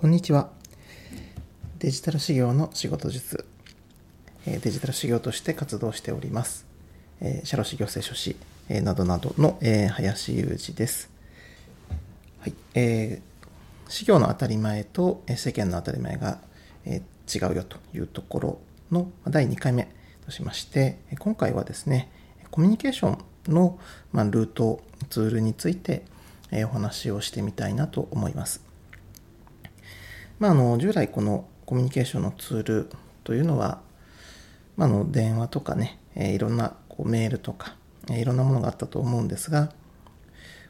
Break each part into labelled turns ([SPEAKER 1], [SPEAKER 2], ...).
[SPEAKER 1] こんにちは。デジタル修行の仕事術、デジタル修行として活動しております。社労士行政書士などなどの林裕二です。はい。えー、修行の当たり前と世間の当たり前が違うよというところの第2回目としまして、今回はですね、コミュニケーションのルート、ツールについてお話をしてみたいなと思います。まあ、あの従来このコミュニケーションのツールというのは、まあ、の電話とかね、えいろんなこうメールとか、えいろんなものがあったと思うんですが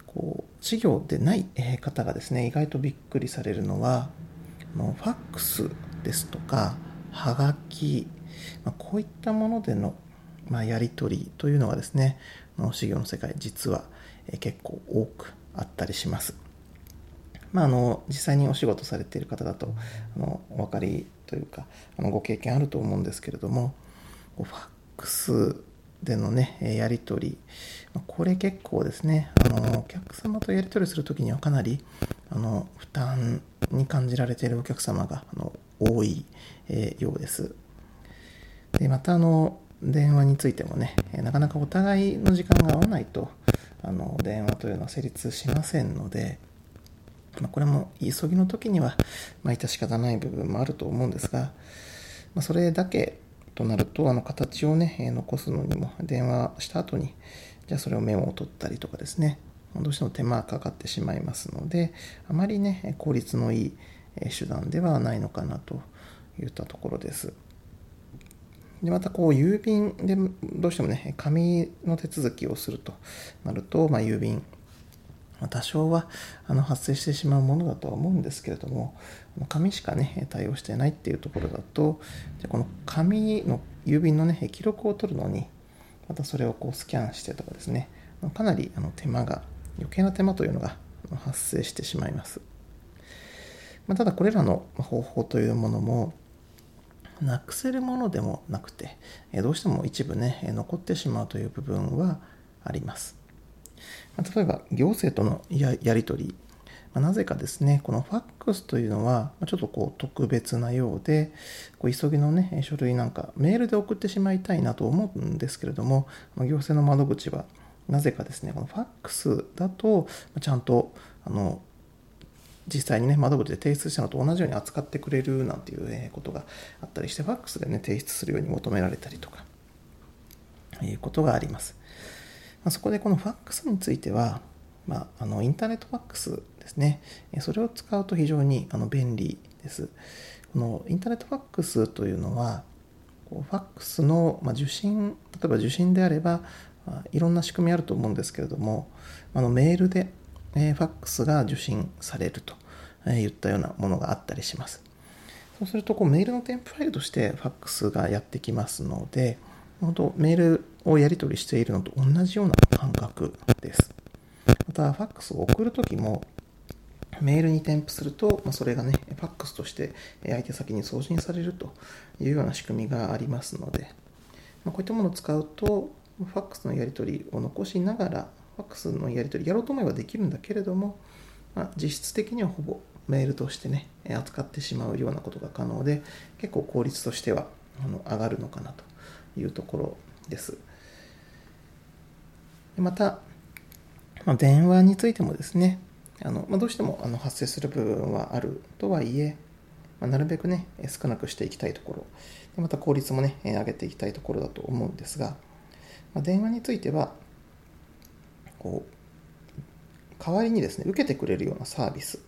[SPEAKER 1] こう事業でない方がですね意外とびっくりされるのはのファックスですとかはがき、ま、こういったものでの、ま、やり取りというのがですねの事業の世界実は結構多くあったりします。まあ、あの実際にお仕事されている方だとあのお分かりというかあのご経験あると思うんですけれどもファックスでのねやり取りこれ結構ですねあのお客様とやり取りする時にはかなりあの負担に感じられているお客様があの多い、えようです。でまたあの電話についてもねなかなかお互いの時間が合わないとあの電話というのは成立しませんのでまあ、これも急ぎの時には、まあ、致し方ない部分もあると思うんですが、まあ、それだけとなると、あの形をね、残すのにも、電話した後に、じゃあそれをメモを取ったりとかですね、どうしても手間がかかってしまいますので、あまりね、効率のいい手段ではないのかなといったところです。でまたこう郵便でどうしてもね紙の手続きをするとなると、まあ、郵便多少はあの発生してしまうものだとは思うんですけれども紙しかね対応してないっていうところだとじゃこの紙の郵便のね記録を取るのにまたそれをこうスキャンしてとかですねかなりあの手間が余計な手間というのが発生してしまいます、まあ、ただこれらの方法というものもなくせるものでもなくてどうしても一部ね残ってしまうという部分はあります。例えば行政とのやり取り、まあ、なぜかですね、このファックスというのは、ちょっとこう特別なようで、こう急ぎのね、書類なんかメールで送ってしまいたいなと思うんですけれども、行政の窓口はなぜかですね、このファックスだと、ちゃんと、あの、実際にね、窓口で提出したのと同じように扱ってくれるなんていうことがあったりして、ファックスでね、提出するように求められたりとか、いうことがあります。ま、そこでこのファックスについては、まあ、あのインターネットファックスですね。それを使うと非常にあの便利です。このインターネットファックスというのは、こうファックスの、ま、受信、例えば受信であれば、あ、いろんな仕組みあると思うんですけれども、あのメールで、えー、ファックスが受信されるといったようなものがあったりします。そうするとこうメールの添付ファイルとしてファックスがやってきますので、本当メールをやり取りしているのと同じような感覚です。また、ファックスを送るときも、メールに添付すると、まあ、それがね、ファックスとして相手先に送信されるというような仕組みがありますので、まあ、こういったものを使うと、ファックスのやり取りを残しながら、ファックスのやり取りやろうと思えばできるんだけれども、まあ、実質的にはほぼメールとしてね、扱ってしまうようなことが可能で、結構効率としてはあの上がるのかなというところです。また、まあ、電話についてもですね、あのまあ、どうしてもあの発生する部分はあるとはいえ、まあ、なるべくね、少なくしていきたいところ、でまた効率もね、上げていきたいところだと思うんですが、まあ、電話については、こう、代わりにですね、受けてくれるようなサービス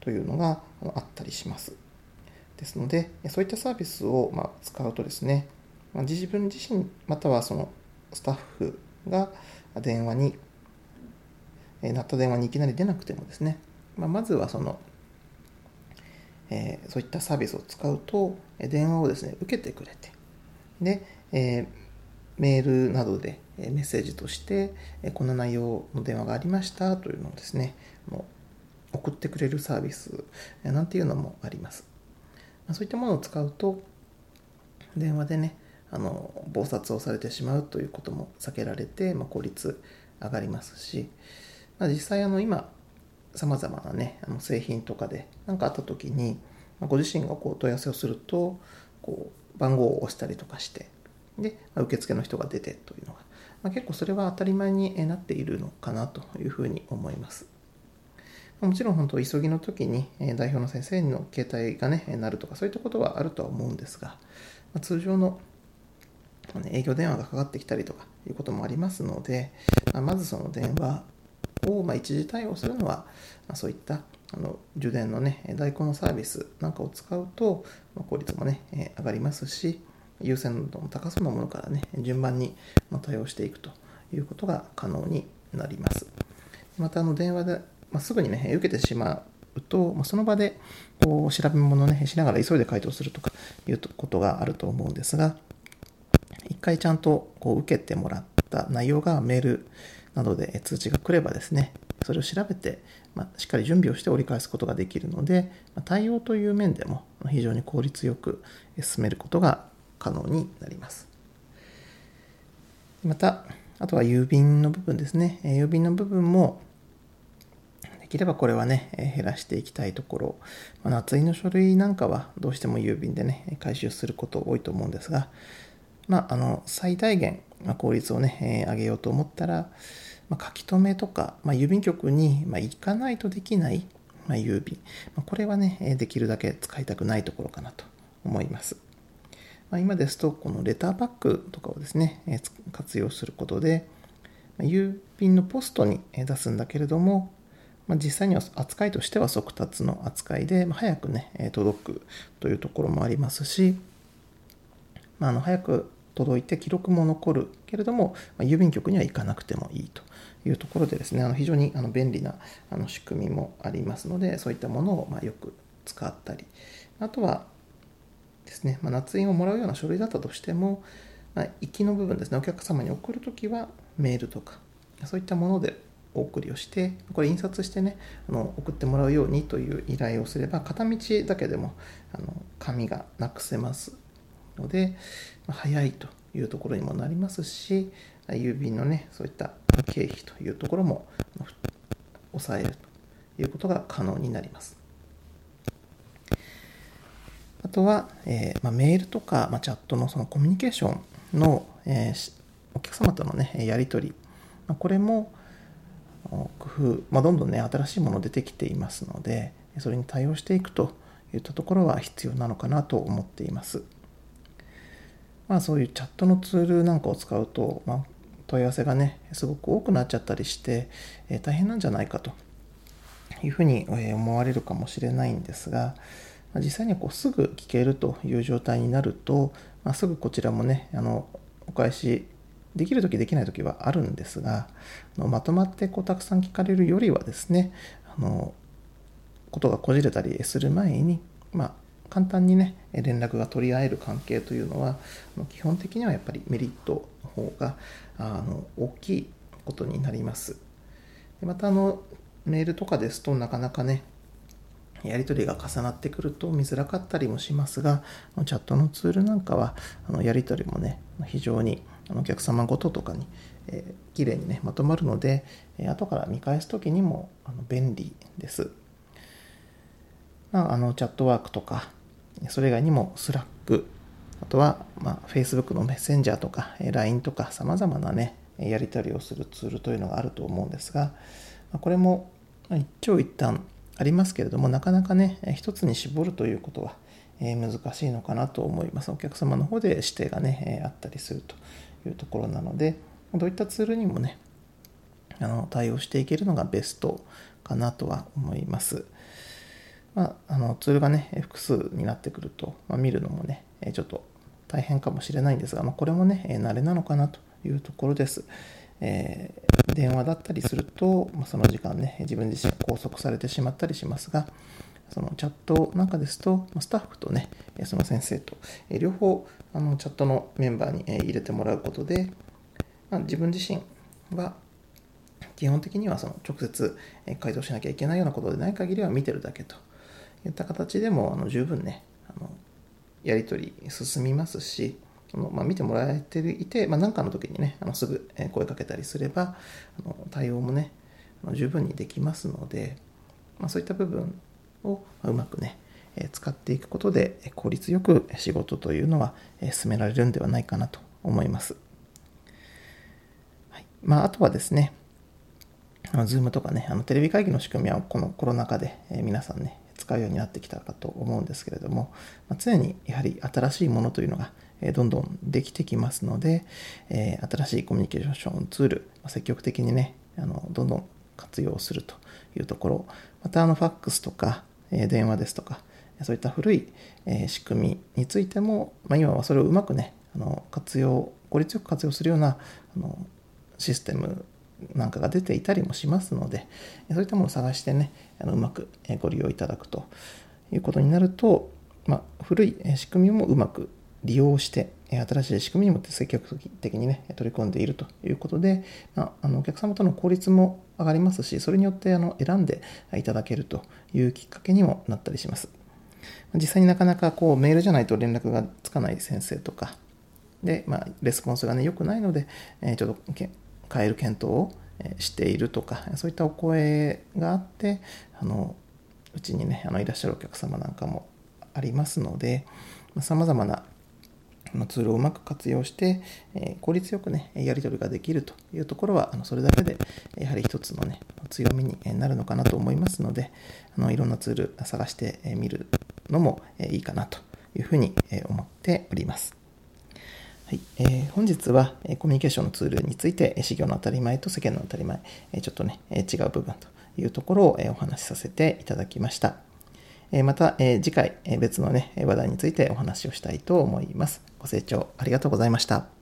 [SPEAKER 1] というのがあったりします。ですので、そういったサービスをま使うとですね、ま自分自身またはそのスタッフが電話に、え鳴った電話にいきなり出なくてもですね、まあ、まずはその、えー、そういったサービスを使うと、電話をですね、受けてくれて、で、えー、メールなどでメッセージとして、こんな内容の電話がありましたというのをですね、もう送ってくれるサービスなんていうのもあります。まあそういったものを使うと、電話でね、あの忙殺をされてしまうということも避けられて、まあ、効率上がりますし、まあ、実際あの今さまざまなねあの製品とかで何かあった時にまご自身がこう問い合わせをするとこう番号を押したりとかしてで受付の人が出てというのが、まあ、結構それは当たり前になっているのかなというふうに思います。もちろん本当急ぎの時に代表の先生の携帯がねなるとかそういったことはあるとは思うんですが、通常の営業電話がかかってきたりとかいうこともありますので、まあ、まずその電話をま一時対応するのは、まそういったあの充電のね代行のサービスなんかを使うと、まあ効率もねえ上がりますし優先度の高そうなものからね順番に対応していくということが可能になります。またあの電話で、まあ、すぐにね受けてしまうと、まあ、その場でこう調べ物をねしながら急いで回答するとかいうことがあると思うんですが回ちゃんとこう受けてもらった内容がメールなどで通知が来ればですね、それを調べて、まあ、しっかり準備をして折り返すことができるので、ま、対応という面でも非常に効率よく進めることが可能になります。また、あとは郵便の部分ですね。郵便の部分も、できればこれはね、減らしていきたいところ。ま、夏井の書類なんかはどうしても郵便でね、回収すること多いと思うんですが、まあ、あの最大限、効率をね、え上げようと思ったら、ま書き留めとか、まあ、郵便局に、ま行かないとできない、ま郵便、まこれはね、できるだけ使いたくないところかなと思います。ま今ですと、このレターパックとかをですね、え活用することでま、郵便のポストに出すんだけれども、ま実際には扱いとしては速達の扱いで、ま早くね、届くというところもありますし、あ、の早く届いて記録も残るけれども、ま郵便局には行かなくてもいいというところでですねあの非常にあの便利なあの仕組みもありますのでそういったものをまよく使ったり。あとはですね、まあ、捺印をもらうような書類だったとしても、まあ、行きの部分ですねお客様に送るときはメールとかそういったものでお送りをしてこれ印刷してねあの送ってもらうようにという依頼をすれば片道だけでもあの紙がなくせます。ので、ま早いというところにもなりますし郵便のねそういった経費というところも抑えるということが可能になります。あとは、えー、まあ、メールとか、まあ、チャットのそのコミュニケーションの、えー、お客様との、ね、やり取り、まあ、これも工夫、まどんどんね新しいもの出てきていますのでそれに対応していくといったところは必要なのかなと思っています。まあそういうチャットのツールなんかを使うと、まあ、問い合わせがね、すごく多くなっちゃったりして、えー、大変なんじゃないかと。いうふうに思われるかもしれないんですが、ま、実際にこうすぐ聞けるという状態になると、まあ、すぐこちらもね、あのお返しできる時できない時はあるんですが、まとまってこうたくさん聞かれるよりはですね、あのことがこじれたりする前に、まあ、簡単にね連絡が取り合える関係というのは基本的にはやっぱりメリットの方があの大きいことになりますでまたあのメールとかですとなかなかねやり取りが重なってくると見づらかったりもしますがチャットのツールなんかはあのやり取りもね非常にお客様ごととかに、えー、綺麗にねまとまるので、えー、後から見返す時にもあの便利です。ま、あのチャットワークとかそれ以外にも Slack、あとは、まあ、Facebook のメッセンジャーとか LINE とか様々なね、やり取りをするツールというのがあると思うんですが、これも一長一短ありますけれども、なかなかね、一つに絞るということは難しいのかなと思います。お客様の方で指定がね、あったりするというところなので、どういったツールにもね、あの対応していけるのがベストかなとは思います。まあ、あのツールがね、複数になってくると、まあ、見るのもね、ちょっと大変かもしれないんですが、まあ、これもね、慣れなのかなというところです。えー、電話だったりすると、まあ、その時間ね、自分自身が拘束されてしまったりしますが、そのチャットなんかですと、スタッフとね、その先生と、両方あのチャットのメンバーに入れてもらうことで、まあ、自分自身は基本的にはその直接回答しなきゃいけないようなことでない限りは見てるだけといった形でもあの十分ねあのやり取り進みますしその、まあ、見てもらえていて何、まあ、かの時にねあのすぐ声かけたりすればあの対応もねあの十分にできますのでまあ、そういった部分をうまくね、使っていくことで効率よく仕事というのは進められるんではないかなと思います。はいまあ、あとはですね、ズームとかね、あのテレビ会議の仕組みはこのコロナ禍で皆さんね、使うようになってきたかと思うんですけれども、まあ、常にやはり新しいものというのがどんどんできてきますので、え新しいコミュニケーションツール、ま積極的にね、あのどんどん活用するというところ、またあのファックスとか、え電話ですとか、そういった古い、え仕組みについても、まあ、今はそれをうまくね、あの活用、効率よく活用するようなあのシステムなんかが出ていたりもしますので、そういったものを探してね、あのうまくご利用いただくということになると、まあ、古い仕組みもうまく利用して、新しい仕組みにも積極的にね、取り込んでいるということで、まあ、あのお客様との効率も上がりますし、それによってあの選んでいただけるというきっかけにもなったりします。実際になかなかこうメールじゃないと連絡がつかない先生とか、で、まあ、レスポンスがね、良くないので、えちょっと変える検討をしているとか、そういったお声があって、あのうちにね、あのいらっしゃるお客様なんかもありますので、さまざ、まなツールをうまく活用して、え効率よくね、やり取りができるというところは、あのそれだけで、やはり一つのね、強みになるのかなと思いますので、あのいろんなツール探してみるのもいいかなというふうに思っております。はいえー、本日はえコミュニケーションのツールについて、事業の当たり前と世間の当たり前、えちょっとね、え違う部分というところをえお話しさせていただきました。えまたえ次回え別のね、話題についてお話をしたいと思います。ご清聴ありがとうございました。